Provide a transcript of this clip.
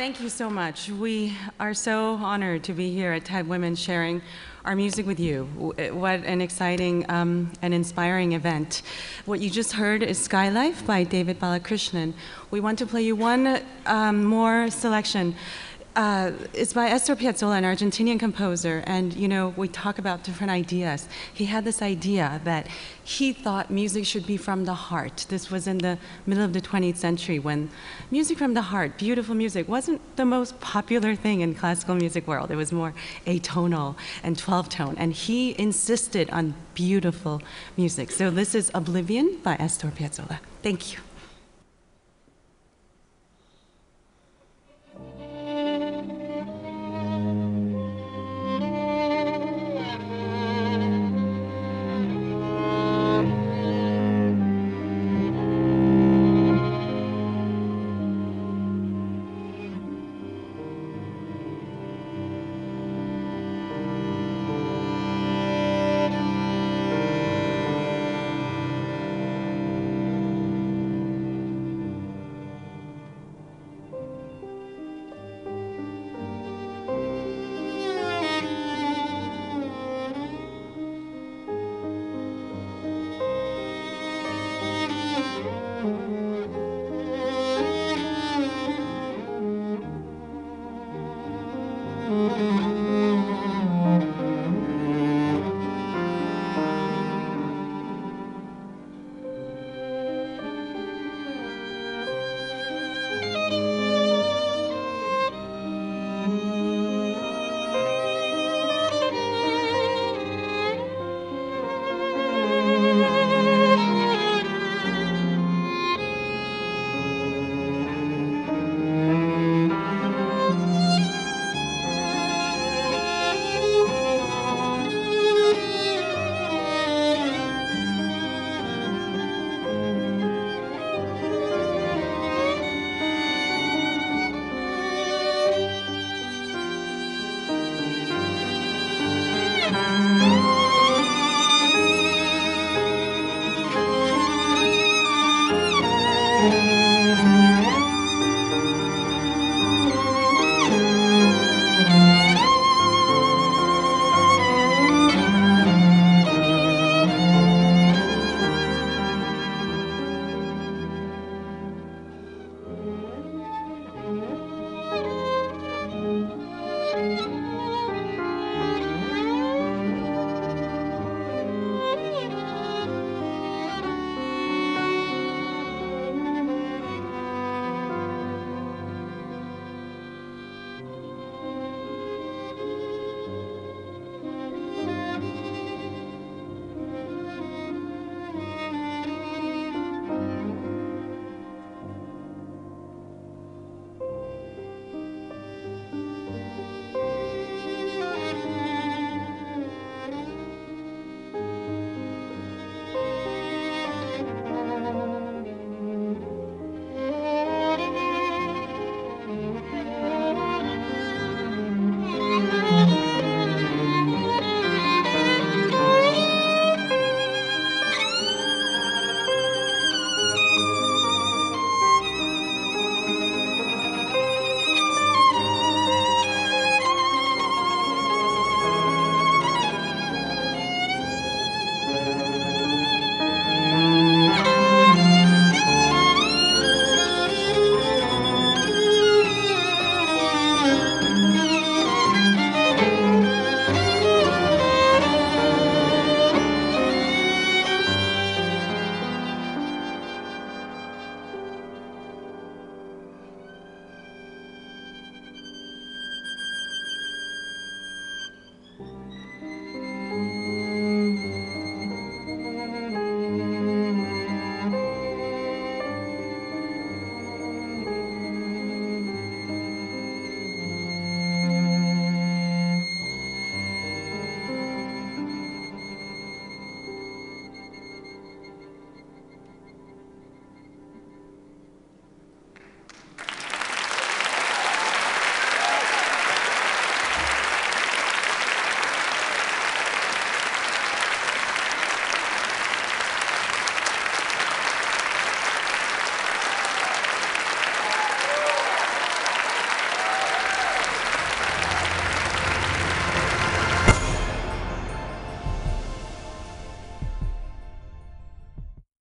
Thank you so much. We are so honored to be here at TED Women sharing our music with you. What an exciting um, and inspiring event. What you just heard is Sky Life by David Balakrishnan. We want to play you one um, more selection. Uh, it's by Astor Piazzolla, an Argentinian composer, and you know we talk about different ideas. He had this idea that he thought music should be from the heart. This was in the middle of the 20th century when music from the heart, beautiful music, wasn't the most popular thing in classical music world. It was more atonal and 12 tone, and he insisted on beautiful music. So this is Oblivion by Astor Piazzolla. Thank you.